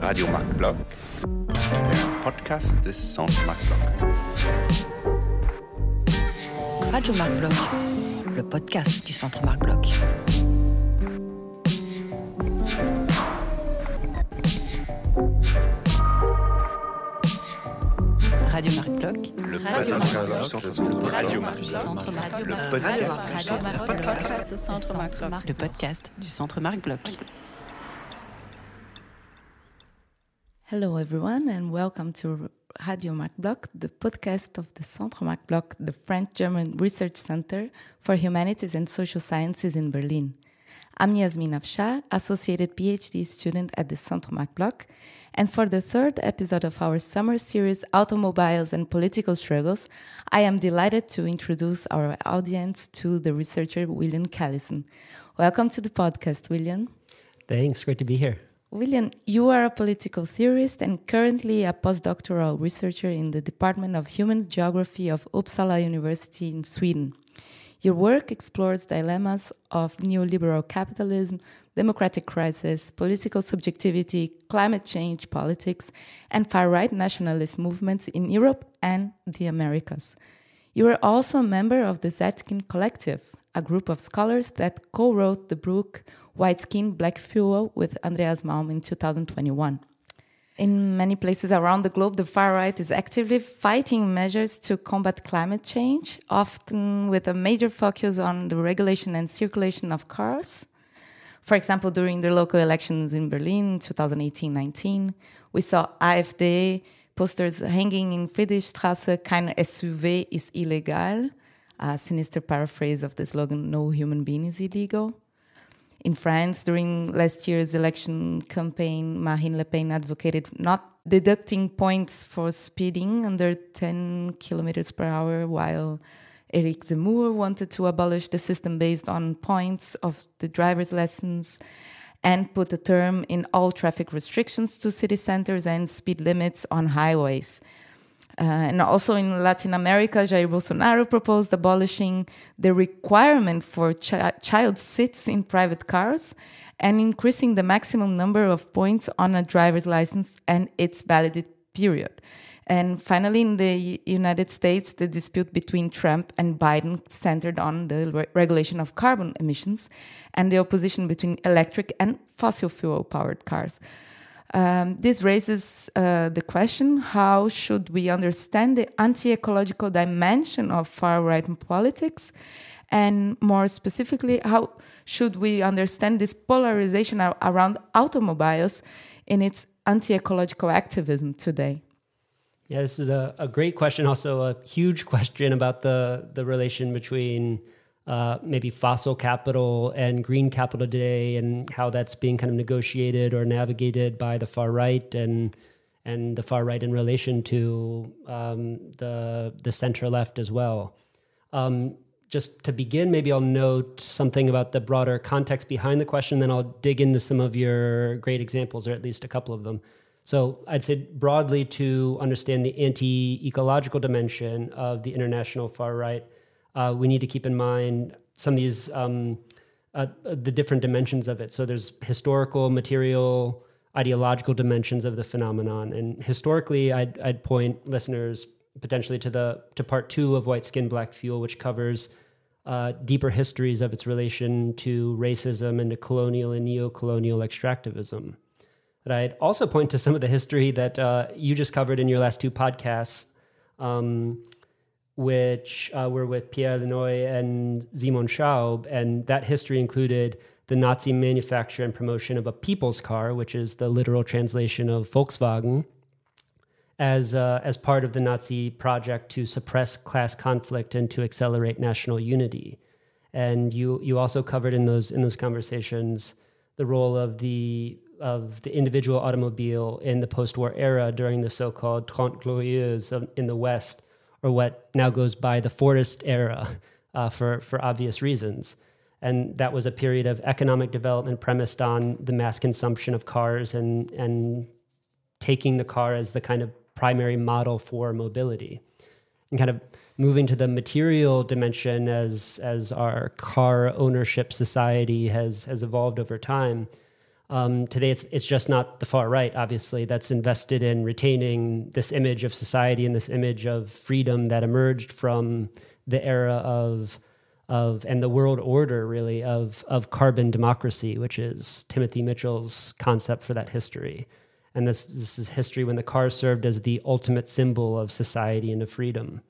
Radio Marc Bloch, der Podcast des Centre Marc Bloch. Radio Marc Bloch, le podcast du Centre Marc Radio podcast Marc du Centre Radio Marc du Bloch. Centre Marc Bloch. Le podcast du Centre Marc Bloch. du Centre Marc Bloch. Le podcast du Centre Marc Bloch. Hello, everyone, and welcome to Radio Marc Bloch, the podcast of the Centre Marc Bloch, the French German Research Center for Humanities and Social Sciences in Berlin. I'm Yasmin Afshar, Associated PhD student at the Centre Marc Bloch, and for the third episode of our summer series, Automobiles and Political Struggles, I am delighted to introduce our audience to the researcher William Callison. Welcome to the podcast, William. Thanks. Great to be here. William, you are a political theorist and currently a postdoctoral researcher in the Department of Human Geography of Uppsala University in Sweden. Your work explores dilemmas of neoliberal capitalism, democratic crisis, political subjectivity, climate change politics, and far right nationalist movements in Europe and the Americas. You are also a member of the Zetkin Collective, a group of scholars that co wrote the book White Skin, Black Fuel with Andreas Malm in 2021. In many places around the globe, the far right is actively fighting measures to combat climate change, often with a major focus on the regulation and circulation of cars. For example, during the local elections in Berlin 2018 19, we saw AfD posters hanging in Friedrichstraße, kein SUV ist illegal, a sinister paraphrase of the slogan, No human being is illegal. In France, during last year's election campaign, Marine Le Pen advocated not deducting points for speeding under 10 kilometers per hour, while Eric Zemmour wanted to abolish the system based on points of the driver's lessons and put a term in all traffic restrictions to city centers and speed limits on highways. Uh, and also in Latin America, Jair Bolsonaro proposed abolishing the requirement for chi- child seats in private cars and increasing the maximum number of points on a driver's license and its validity period. And finally, in the United States, the dispute between Trump and Biden centered on the re- regulation of carbon emissions and the opposition between electric and fossil fuel powered cars. Um, this raises uh, the question how should we understand the anti ecological dimension of far right politics? And more specifically, how should we understand this polarization around automobiles in its anti ecological activism today? Yeah, this is a, a great question. Also, a huge question about the the relation between uh, maybe fossil capital and green capital today, and how that's being kind of negotiated or navigated by the far right, and and the far right in relation to um, the the center left as well. Um, just to begin, maybe I'll note something about the broader context behind the question, then I'll dig into some of your great examples, or at least a couple of them. So I'd say broadly to understand the anti-ecological dimension of the international far right, uh, we need to keep in mind some of these um, uh, the different dimensions of it. So there's historical, material, ideological dimensions of the phenomenon, and historically, I'd, I'd point listeners potentially to the to part two of White Skin Black Fuel, which covers uh, deeper histories of its relation to racism and to colonial and neo-colonial extractivism. But I'd also point to some of the history that uh, you just covered in your last two podcasts, um, which uh, were with Pierre Lannoy and Simon Schaub. And that history included the Nazi manufacture and promotion of a people's car, which is the literal translation of Volkswagen, as, uh, as part of the Nazi project to suppress class conflict and to accelerate national unity. And you, you also covered in those, in those conversations the role of the of the individual automobile in the post-war era during the so-called Trente Glorieuses in the West, or what now goes by the Fordist era, uh, for for obvious reasons. And that was a period of economic development premised on the mass consumption of cars and and taking the car as the kind of primary model for mobility, and kind of moving to the material dimension as as our car ownership society has has evolved over time Um, today, it's it's just not the far right, obviously, that's invested in retaining this image of society and this image of freedom that emerged from the era of of and the world order, really of of carbon democracy, which is Timothy Mitchell's concept for that history. And this this is history when the car served as the ultimate symbol of society and of freedom.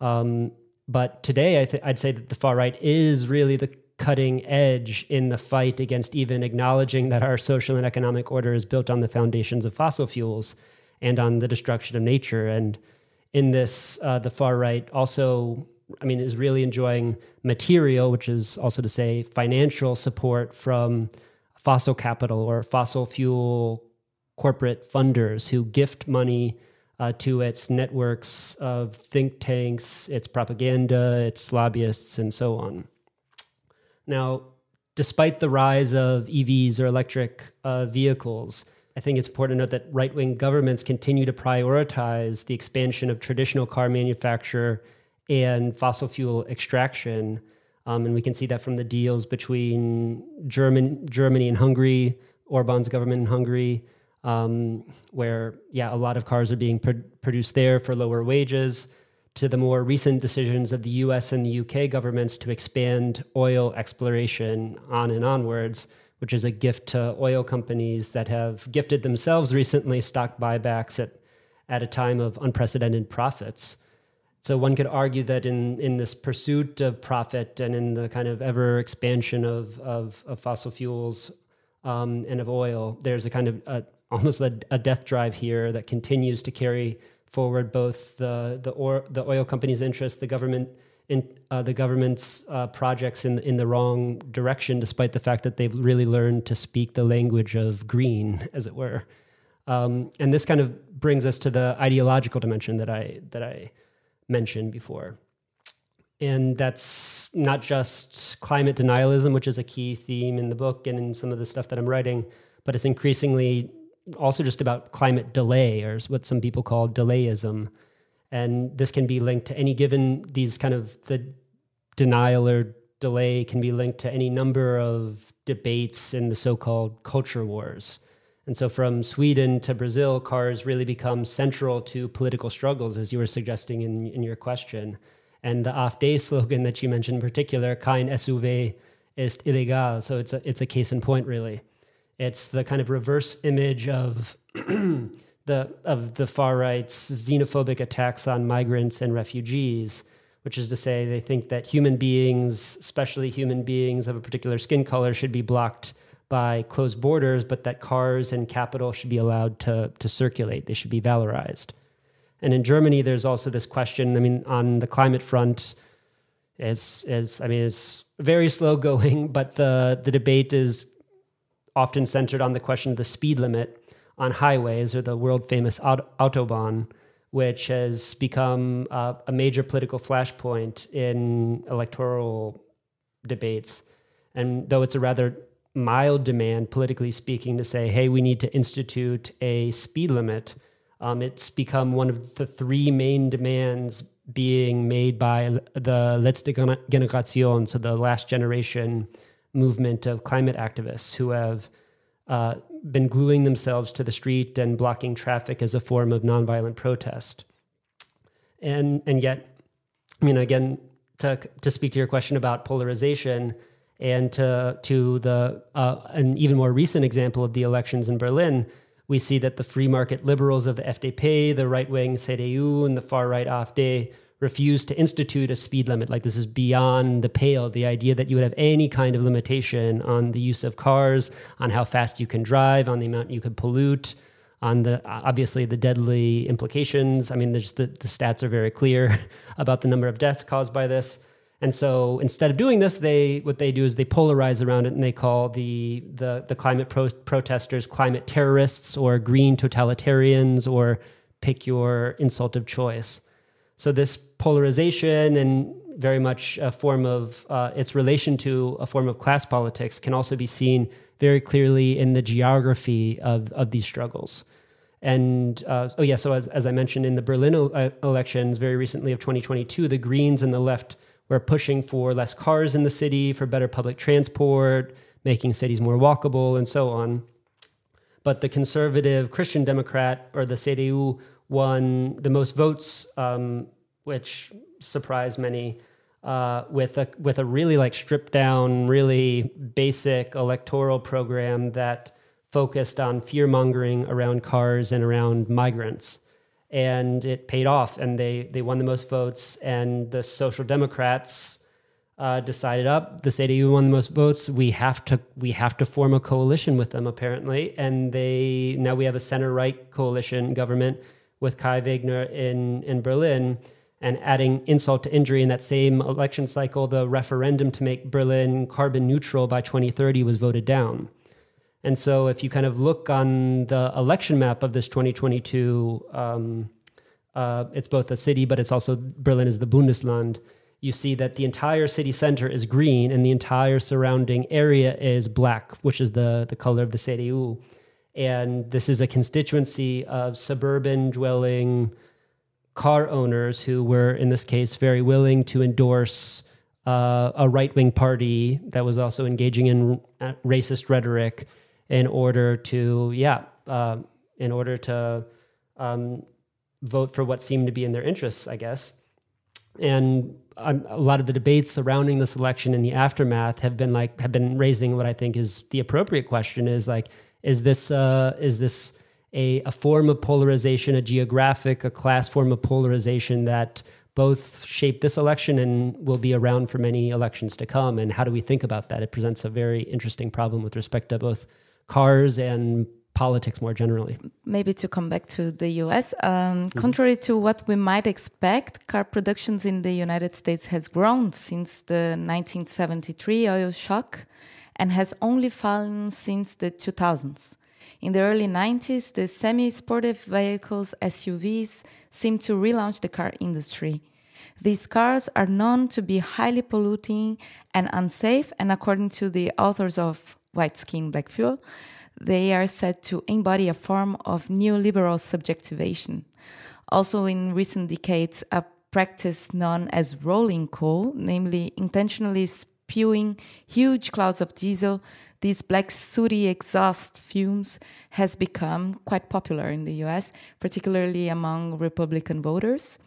Um, but today, I I'd say that the far right is really the cutting edge in the fight against even acknowledging that our social and economic order is built on the foundations of fossil fuels and on the destruction of nature. And in this, uh, the far right also, I mean, is really enjoying material, which is also to say financial support from fossil capital or fossil fuel corporate funders who gift money uh, to its networks of think tanks, its propaganda, its lobbyists, and so on. Now, despite the rise of EVs or electric uh, vehicles, I think it's important to note that right wing governments continue to prioritize the expansion of traditional car manufacture and fossil fuel extraction. Um, and we can see that from the deals between German, Germany and Hungary, Orban's government in Hungary, um, where, yeah, a lot of cars are being pr- produced there for lower wages to the more recent decisions of the US and the UK governments to expand oil exploration on and onwards, which is a gift to oil companies that have gifted themselves recently stock buybacks at, at a time of unprecedented profits. So one could argue that in, in this pursuit of profit and in the kind of ever expansion of, of, of fossil fuels um, and of oil, there's a kind of a, almost a, a death drive here that continues to carry forward both the the, or, the oil companies' interests, the government in uh, the government's uh, projects in in the wrong direction, despite the fact that they've really learned to speak the language of green, as it were. Um, and this kind of brings us to the ideological dimension that I that I mentioned before. And that's not just climate denialism, which is a key theme in the book and in some of the stuff that I'm writing, but it's increasingly also just about climate delay, or what some people call delayism. And this can be linked to any given, these kind of the denial or delay can be linked to any number of debates in the so called culture wars. And so from Sweden to Brazil, cars really become central to political struggles, as you were suggesting in, in your question. And the AfD slogan that you mentioned in particular, kein SUV ist illegal. So it's a, it's a case in point, really. It's the kind of reverse image of the of the far right's xenophobic attacks on migrants and refugees, which is to say they think that human beings, especially human beings of a particular skin color, should be blocked by closed borders, but that cars and capital should be allowed to to circulate. They should be valorized. And in Germany, there's also this question. I mean, on the climate front, is is I mean, it's very slow going, but the the debate is often centered on the question of the speed limit on highways or the world famous Autobahn, which has become uh, a major political flashpoint in electoral debates. And though it's a rather mild demand, politically speaking, to say, hey, we need to institute a speed limit, um, it's become one of the three main demands being made by the Letzte Generation, so the last generation movement of climate activists who have uh, been gluing themselves to the street and blocking traffic as a form of nonviolent protest. And and yet, I mean, again, to to speak to your question about polarization and to to the uh, an even more recent example of the elections in Berlin, we see that the free market liberals of the FDP, the right wing CDU, and the far right AfD refused to institute a speed limit. Like this is beyond the pale. The idea that you would have any kind of limitation on the use of cars, on how fast you can drive, on the amount you could pollute, on the obviously the deadly implications. I mean, the, the stats are very clear about the number of deaths caused by this. And so instead of doing this, they what they do is they polarize around it and they call the the, the climate pro- protesters climate terrorists or green totalitarians or pick your insult of choice. So this polarization and very much a form of uh, its relation to a form of class politics can also be seen very clearly in the geography of, of these struggles. And uh, oh yeah, so as, as I mentioned in the Berlin uh, elections very recently of 2022, the Greens and the left were pushing for less cars in the city, for better public transport, making cities more walkable, and so on. But the conservative Christian Democrat, or the CDU, won the most votes, um, which surprised many. Uh, with a with a really like stripped down, really basic electoral program that focused on fear mongering around cars and around migrants, and it paid off. And they they won the most votes. And the Social Democrats uh, decided up the CDU won the most votes. We have to we have to form a coalition with them apparently, and they now we have a center right coalition government with Kai Wegner in in Berlin and adding insult to injury in that same election cycle, the referendum to make Berlin carbon neutral by 2030 was voted down. And so, if you kind of look on the election map of this 2022, um, uh, it's both a city, but it's also Berlin is the Bundesland. You see that the entire city center is green and the entire surrounding area is black, which is the, the color of the CDU. And this is a constituency of suburban dwelling car owners who were, in this case, very willing to endorse uh, a right wing party that was also engaging in uh, racist rhetoric in order to, yeah, uh, in order to um, vote for what seemed to be in their interests, I guess. And um, a lot of the debates surrounding this election and the aftermath have been like have been raising what I think is the appropriate question: is like, is this uh, is this a, a form of polarization, a geographic, a class form of polarization that both shape this election and will be around for many elections to come. And how do we think about that? It presents a very interesting problem with respect to both cars and politics more generally. Maybe to come back to the US, um, mm-hmm. contrary to what we might expect, car productions in the United States has grown since the 1973 oil shock and has only fallen since the 2000s. In the early 90s, the semi sportive vehicles, SUVs, seemed to relaunch the car industry. These cars are known to be highly polluting and unsafe, and according to the authors of White Skin, Black Fuel, they are said to embody a form of neoliberal subjectivation. Also, in recent decades, a practice known as rolling coal, namely intentionally spewing huge clouds of diesel these black sooty exhaust fumes has become quite popular in the US, particularly among Republican voters.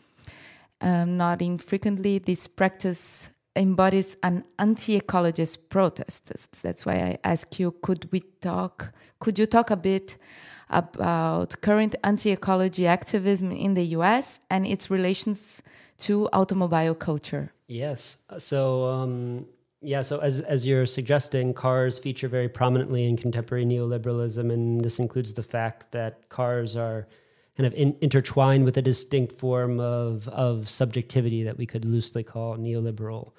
Um, not infrequently, this practice embodies an anti-ecologist protest. That's why I ask you: Could we talk? Could you talk a bit about current anti-ecology activism in the U.S. and its relations to automobile culture? Yes. So um, yeah, so as as you're suggesting, cars feature very prominently in contemporary neoliberalism, and this includes the fact that cars are kind of in, intertwined with a distinct form of of subjectivity that we could loosely call neoliberal.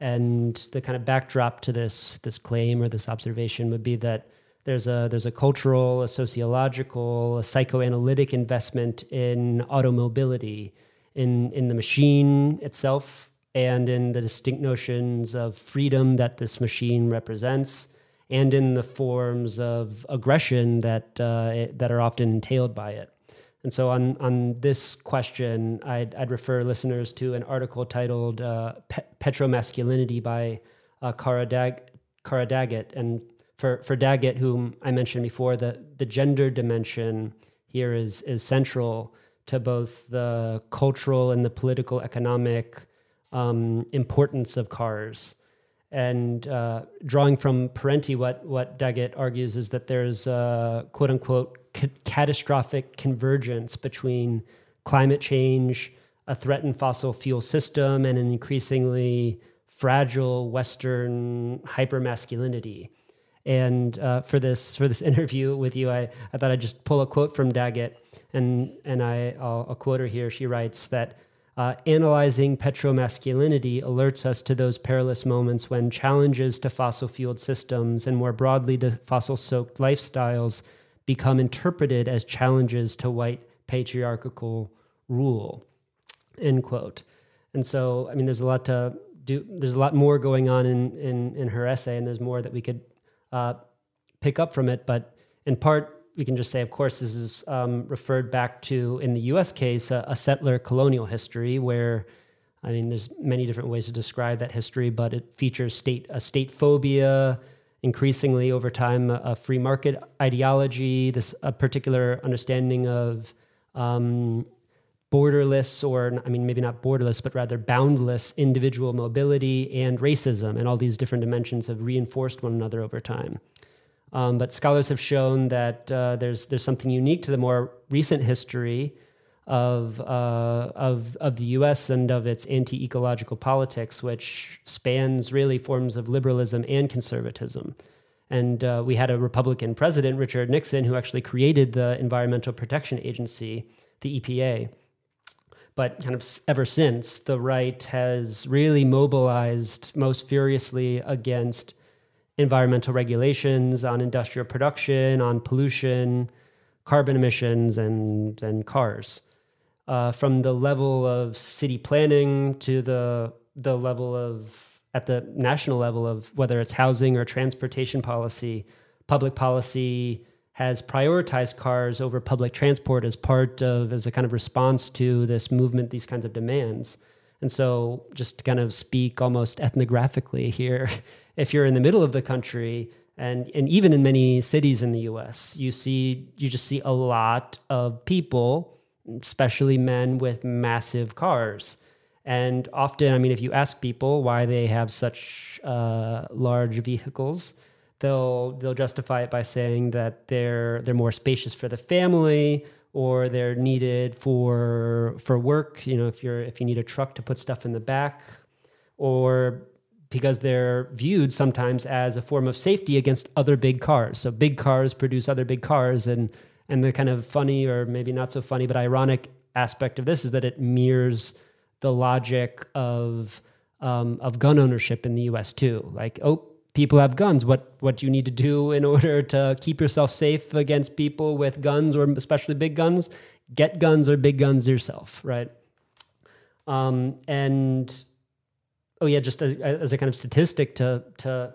And the kind of backdrop to this this claim or this observation would be that there's a there's a cultural, a sociological, a psychoanalytic investment in automobility, in in the machine itself and in the distinct notions of freedom that this machine represents, and in the forms of aggression that uh, it, that are often entailed by it. And so, on on this question, I'd, I'd refer listeners to an article titled uh, "Petromasculinity" by uh, Cara, Dag- Cara Daggett. And for for Daggett, whom I mentioned before, the the gender dimension here is is central to both the cultural and the political economic um, importance of cars. And uh, drawing from Parenti, what, what Daggett argues is that there's a quote unquote ca- catastrophic convergence between climate change, a threatened fossil fuel system, and an increasingly fragile Western hypermasculinity. And uh, for this for this interview with you, I, I thought I'd just pull a quote from Daggett, and and I I'll, I'll quote her here. She writes that uh, analyzing petromasculinity alerts us to those perilous moments when challenges to fossil fueled systems and more broadly to fossil soaked lifestyles become interpreted as challenges to white patriarchal rule. End quote. And so, I mean, there's a lot to do. There's a lot more going on in in, in her essay, and there's more that we could uh, pick up from it. But in part, we can just say, of course, this is um, referred back to, in the US case, a, a, settler colonial history where, I mean, there's many different ways to describe that history, but it features state a state phobia, increasingly over time a free market ideology, this a particular understanding of um, borderless, or I mean, maybe not borderless, but rather boundless individual mobility and racism, and all these different dimensions have reinforced one another over time. Um, but scholars have shown that uh, there's there's something unique to the more recent history of uh, of of the U.S. and of its anti-ecological politics, which spans really forms of liberalism and conservatism. And uh, we had a Republican president, Richard Nixon, who actually created the Environmental Protection Agency, the EPA. But kind of ever since, the right has really mobilized most furiously against environmental regulations on industrial production, on pollution, carbon emissions, and and cars uh, from the level of city planning to the the level of at the national level of whether it's housing or transportation policy, public policy has prioritized cars over public transport as part of as a kind of response to this movement, these kinds of demands. And so, just to kind of speak almost ethnographically here, if you're in the middle of the country, and and even in many cities in the U.S., you see you just see a lot of people especially men with massive cars. And often, I mean, if you ask people why they have such uh, large vehicles, they'll they'll justify it by saying that they're they're more spacious for the family or they're needed for for work. You know, if you're if you need a truck to put stuff in the back, or because they're viewed sometimes as a form of safety against other big cars. So big cars produce other big cars, and and the kind of funny, or maybe not so funny, but ironic aspect of this is that it mirrors the logic of um, of gun ownership in the U.S. too. Like, oh, people have guns. What what do you need to do in order to keep yourself safe against people with guns, or especially big guns? Get guns or big guns yourself, right? Um, and oh yeah, just as, as, a kind of statistic to to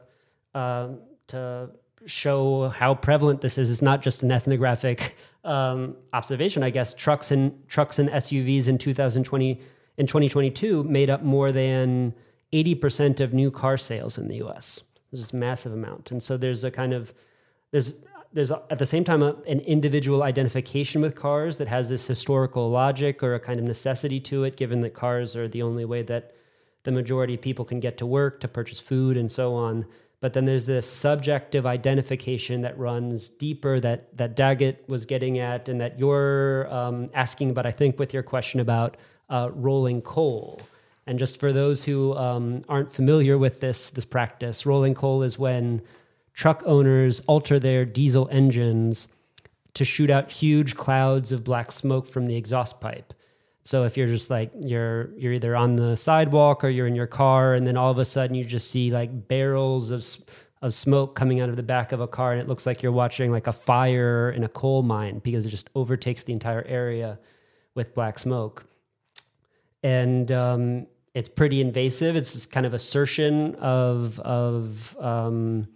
uh, to show how prevalent this is. It's not just an ethnographic um, observation, I guess. Trucks and trucks and SUVs in 2020 in 2022 made up more than 80% of new car sales in the U.S. This massive amount, and so there's a kind of there's there's at the same time a, an individual identification with cars that has this historical logic or a kind of necessity to it, given that cars are the only way that the majority of people can get to work, to purchase food, and so on but then there's this subjective identification that runs deeper that that Daggett was getting at, and that you're um, asking about. I think with your question about uh, rolling coal. And just for those who um, aren't familiar with this this practice, rolling coal is when truck owners alter their diesel engines to shoot out huge clouds of black smoke from the exhaust pipe. So if you're just like you're you're either on the sidewalk or you're in your car, and then all of a sudden you just see like barrels of of smoke coming out of the back of a car, and it looks like you're watching like a fire in a coal mine because it just overtakes the entire area with black smoke, and um, it's pretty invasive. It's this kind of assertion of of um,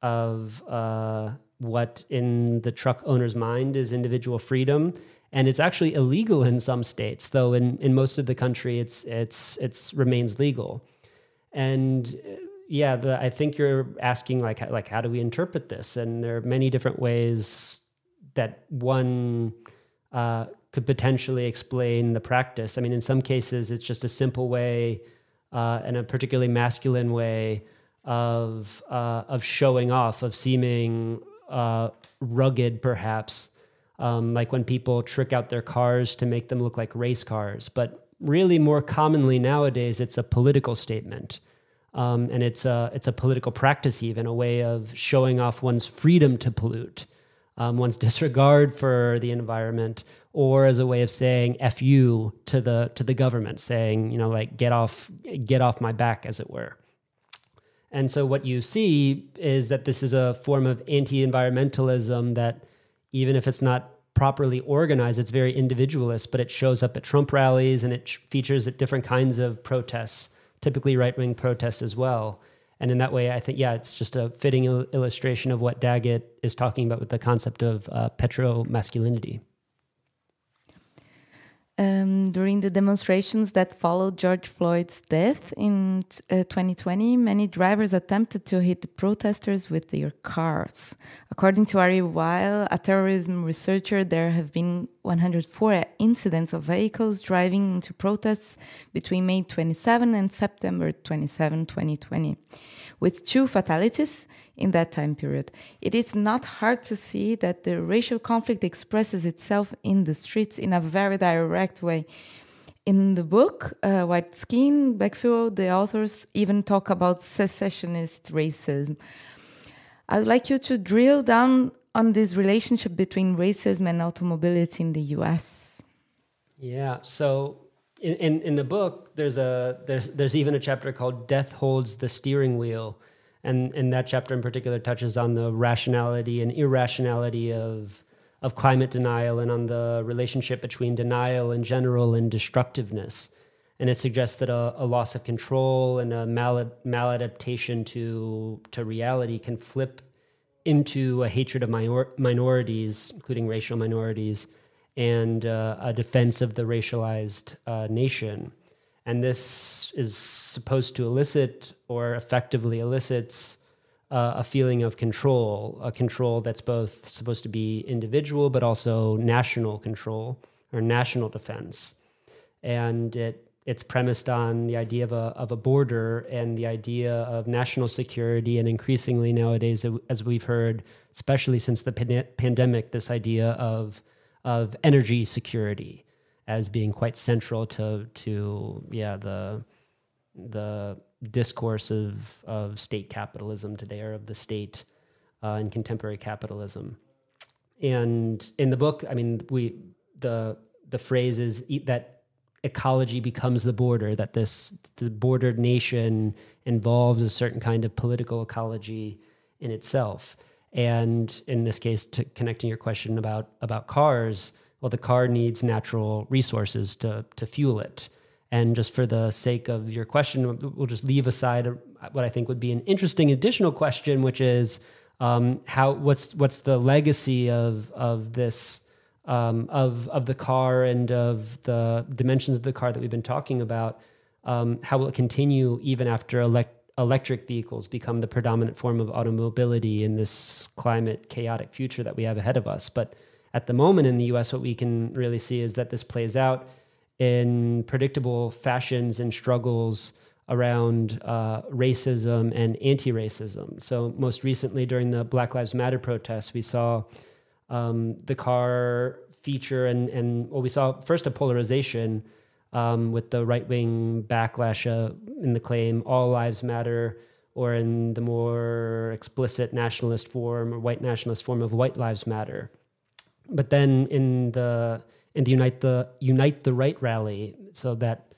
of uh, what in the truck owner's mind is individual freedom. And it's actually illegal in some states though in, in most of the country it's it's it's remains legal. And yeah the, i think you're asking like like how do we interpret this? And there are many different ways that one uh, could potentially explain the practice i mean in some cases it's just a simple way uh, and a particularly masculine way of uh, of showing off of seeming uh, rugged perhaps um, like when people trick out their cars to make them look like race cars. But really, more commonly nowadays, it's a political statement. Um, and it's a, it's a political practice, even a way of showing off one's freedom to pollute, um, one's disregard for the environment, or as a way of saying "f you" to the to the government, saying you know like get off get off my back, as it were. And so what you see is that this is a form of anti-environmentalism that even if it's not properly organized, it's very individualist, but it shows up at Trump rallies and it features at different kinds of protests, typically right wing protests as well. And in that way, I think, yeah, it's just a fitting il- illustration of what Daggett is talking about with the concept of uh, petro masculinity. Um, during the demonstrations that followed George Floyd's death in uh, 2020, many drivers attempted to hit the protesters with their cars. According to Ari Weil, a terrorism researcher, there have been 104 incidents of vehicles driving into protests between May 27 and September 27, 2020, with two fatalities in that time period. It is not hard to see that the racial conflict expresses itself in the streets in a very direct way. In the book, uh, White Skin, Black Fuel, the authors even talk about secessionist racism. I'd like you to drill down on this relationship between racism and automobility in the US. Yeah. So in, in, in, the book, there's a there's there's even a chapter called "Death Holds the Steering Wheel," and and that chapter in particular touches on the rationality and irrationality of of climate denial and on the relationship between denial in general and destructiveness. And it suggests that a, a loss of control and a mal- maladaptation to to reality can flip into a hatred of minor- minorities, including racial minorities, and uh, a defense of the racialized uh, nation. And this is supposed to elicit or effectively elicits uh, a feeling of control, a control that's both supposed to be individual but also national control or national defense. And it it's premised on the idea of a, of a border and the idea of national security, and increasingly nowadays, as we've heard, especially since the pan- pandemic, this idea of of energy security as being quite central to to yeah the the discourse of of state capitalism today or of the state uh, in contemporary capitalism. And in the book, I mean, we the the phrase is that ecology becomes the border, that this the bordered nation involves a certain kind of political ecology in itself. And in this case, to connecting your question about about cars, well, the car needs natural resources to to fuel it. And just for the sake of your question, we'll just leave aside what I think would be an interesting additional question, which is um, how what's what's the legacy of of this um, of of the car and of the dimensions of the car that we've been talking about. Um, how will it continue even after elect- electric vehicles become the predominant form of automobility in this climate chaotic future that we have ahead of us? But at the moment in the U.S., what we can really see is that this plays out in predictable fashions and struggles around uh, racism and anti-racism. So most recently during the Black Lives Matter protests, we saw um, the car feature and and well, we saw first a polarization um, with the right wing backlash uh, in the claim all lives matter, or in the more explicit nationalist form or white nationalist form of white lives matter. But then in the in the unite the unite the right rally, so that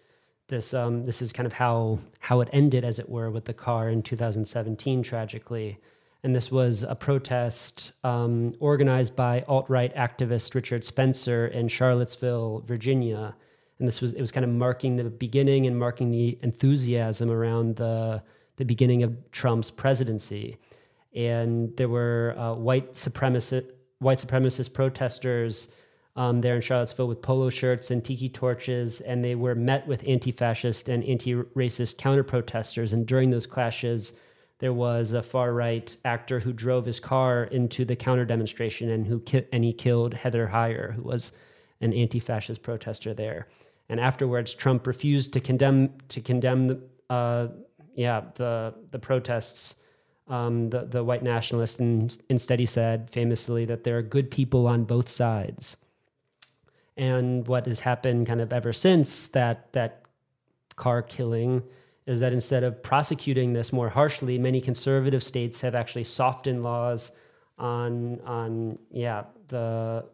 this um, this is kind of how how it ended, as it were, with the car in 2017 tragically and this was a protest um, organized by alt-right activist Richard Spencer in Charlottesville, Virginia. And this was it was kind of marking the beginning and marking the enthusiasm around the the beginning of Trump's presidency. And there were uh, white supremacist white supremacist protesters um, there in Charlottesville with polo shirts and tiki torches, and they were met with anti-fascist and anti-racist counter protesters. And during those clashes there was a far right actor who drove his car into the counter demonstration and who ki- and he killed Heather Heyer, who was an anti-fascist protester there. And afterwards, Trump refused to condemn to condemn the uh, yeah the the protests, um, the the white nationalist, and instead he said famously that there are good people on both sides. And what has happened kind of ever since that that car killing is that instead of prosecuting this more harshly, many conservative states have actually softened laws on on yeah the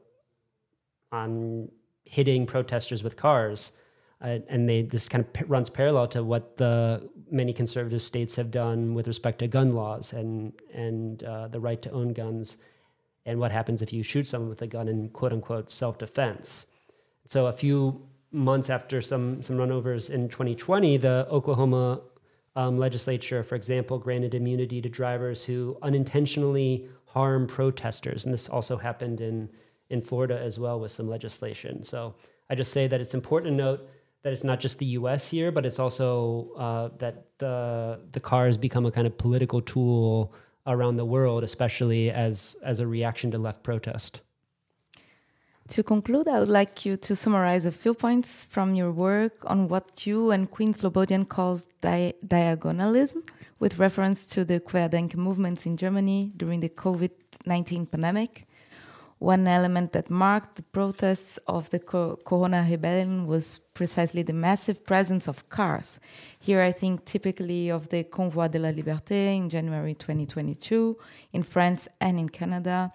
on hitting protesters with cars, uh, and they this kind of p- runs parallel to what the many conservative states have done with respect to gun laws and and uh, the right to own guns, and what happens if you shoot someone with a gun in quote unquote self defense. So a few months after some some runovers in 2020, the Oklahoma um, legislature, for example, granted immunity to drivers who unintentionally harm protesters, and this also happened in in Florida as well with some legislation. So I just say that it's important to note that it's not just the U.S. here, but it's also uh, that the the car has become a kind of political tool around the world, especially as as a reaction to left protest. To conclude, I would like you to summarize a few points from your work on what you and Quinn Slobodian calls di diagonalism, with reference to the Querdenker movements in Germany during the COVID 19 pandemic one element that marked the protests of the Corona rebellion was precisely the massive presence of cars. Here, I think typically of the Convoi de la Liberté in January 2022 in France and in Canada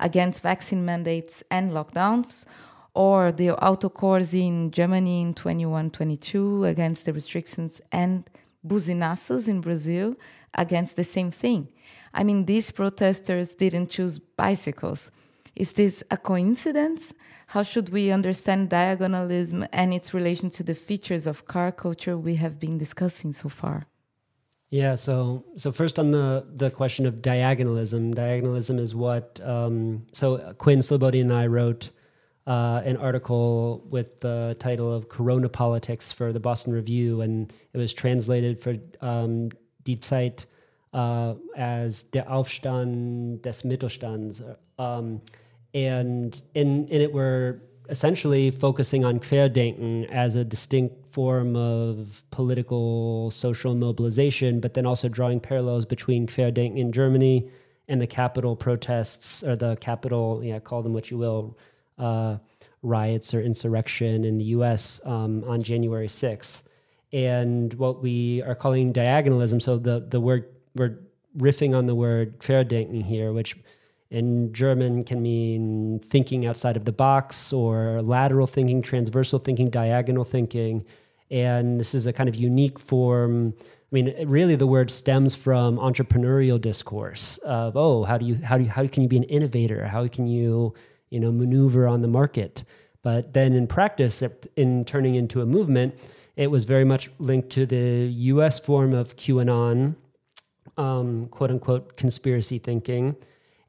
against vaccine mandates and lockdowns, or the Autokorsi in Germany in 21 22 against the restrictions and buzinaços in Brazil against the same thing. I mean, these protesters didn't choose bicycles is this a coincidence? How should we understand diagonalism and its relation to the features of car culture we have been discussing so far? Yeah, so so first on the the question of diagonalism, diagonalism is what. Um, so Quinn Slobodian and I wrote uh, an article with the title of "Corona Politics" for the Boston Review, and it was translated for um, Die Zeit uh, as "Der Aufstand des Mittelstands." Um, and in, in it, we're essentially focusing on Querdenken as a distinct form of political social mobilization, but then also drawing parallels between Querdenken in Germany and the Capitol protests or the Capitol, yeah, call them what you will, uh, riots or insurrection in the US um, on January 6th. And what we are calling diagonalism, so the, the word, we're riffing on the word Querdenken here, which in German can mean thinking outside of the box or lateral thinking, transversal thinking, diagonal thinking. And this is a kind of unique form. I mean, really, the word stems from entrepreneurial discourse of, oh, how do you, how do you, how can you be an innovator? How can you, you know, maneuver on the market? But then in practice, in turning into a movement, it was very much linked to the U.S. form of QAnon, um, quote unquote, conspiracy thinking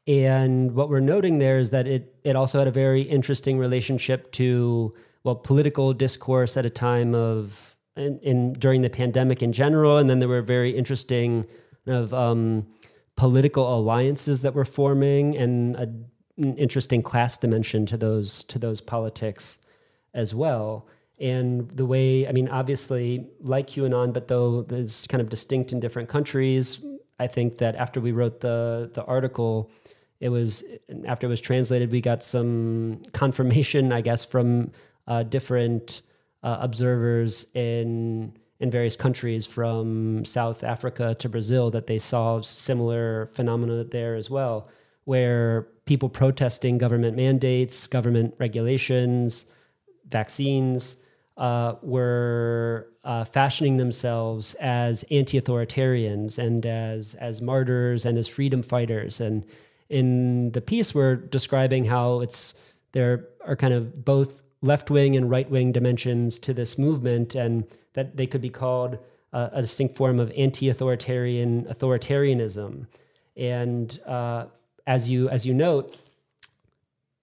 and what we're noting there is that it it also had a very interesting relationship to well political discourse at a time of in, in during the pandemic in general, and then there were very interesting of um, political alliances that were forming and a, an interesting class dimension to those to those politics as well. And the way, I mean, obviously, like QAnon, but though it's kind of distinct in different countries, I think that after we wrote the the article, it was after it was translated, we got some confirmation, I guess, from uh, different uh, observers in in various countries, from South Africa to Brazil, that they saw similar phenomena there as well, where people protesting government mandates, government regulations, vaccines. Uh, were uh, fashioning themselves as anti-authoritarians and as as martyrs and as freedom fighters, and in the piece we're describing how it's there are kind of both left wing and right wing dimensions to this movement, and that they could be called uh, a distinct form of anti authoritarian authoritarianism. And uh, as you as you note,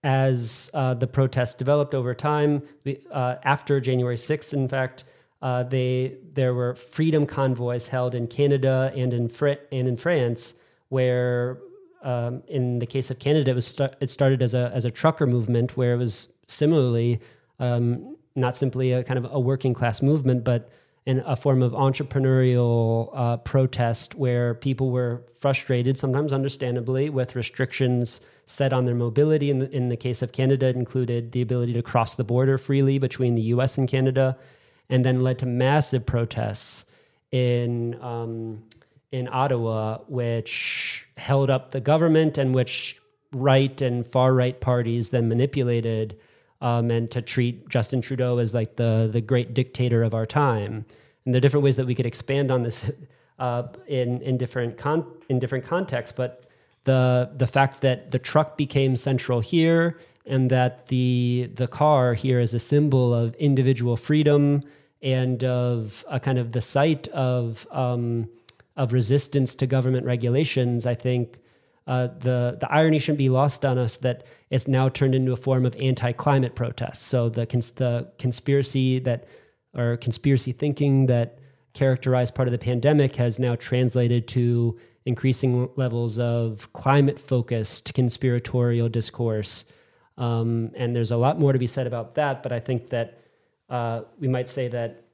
as uh, the protests developed over time, we, uh, after January 6th, in fact, uh, they there were freedom convoys held in Canada and in Fr- and in France, where um, in the case of Canada, it was st- it started as a as a trucker movement where it was similarly um, not simply a kind of a working class movement, but in a form of entrepreneurial uh, protest where people were frustrated, sometimes understandably, with restrictions set on their mobility. In the, in the case of Canada, it included the ability to cross the border freely between the U.S. and Canada, and then led to massive protests in um, in Ottawa, which held up the government and which right and far right parties then manipulated um, and to treat Justin Trudeau as like the the great dictator of our time. And there are different ways that we could expand on this uh, in in different con- in different contexts, but the the fact that the truck became central here and that the the car here is a symbol of individual freedom and of a kind of the site of um, of resistance to government regulations, I think uh, the the irony shouldn't be lost on us that it's now turned into a form of anti-climate protest. So the cons- the conspiracy that or conspiracy thinking that characterized part of the pandemic has now translated to increasing levels of climate focused conspiratorial discourse. Um, and there's a lot more to be said about that, but I think that uh, we might say that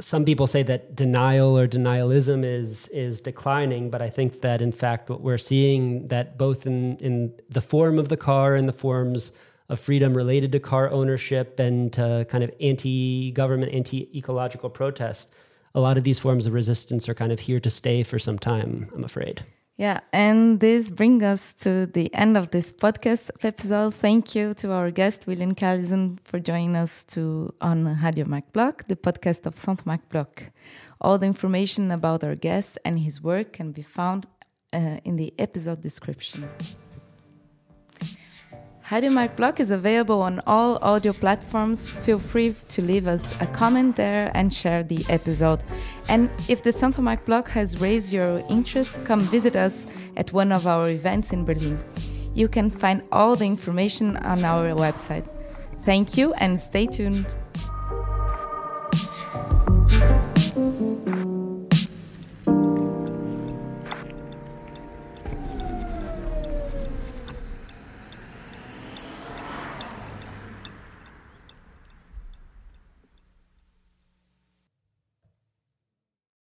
some people say that denial or denialism is is declining, but I think that in fact what we're seeing that both in in the form of the car and the forms of freedom related to car ownership and to kind of anti-government, anti-ecological protest, a lot of these forms of resistance are kind of here to stay for some time. I'm afraid. Yeah, and this brings us to the end of this podcast episode. Thank you to our guest William Callison for joining us to on Radio Marc Bloch, the podcast of Centre Marc Bloch. All the information about our guest and his work can be found uh, in the episode description. Marc Bloch is available on all audio platforms. Feel free to leave us a comment there and share the episode. And if the Centre Marc Bloch has raised your interest, come visit us at one of our events in Berlin. You can find all the information on our website. Thank you and stay tuned.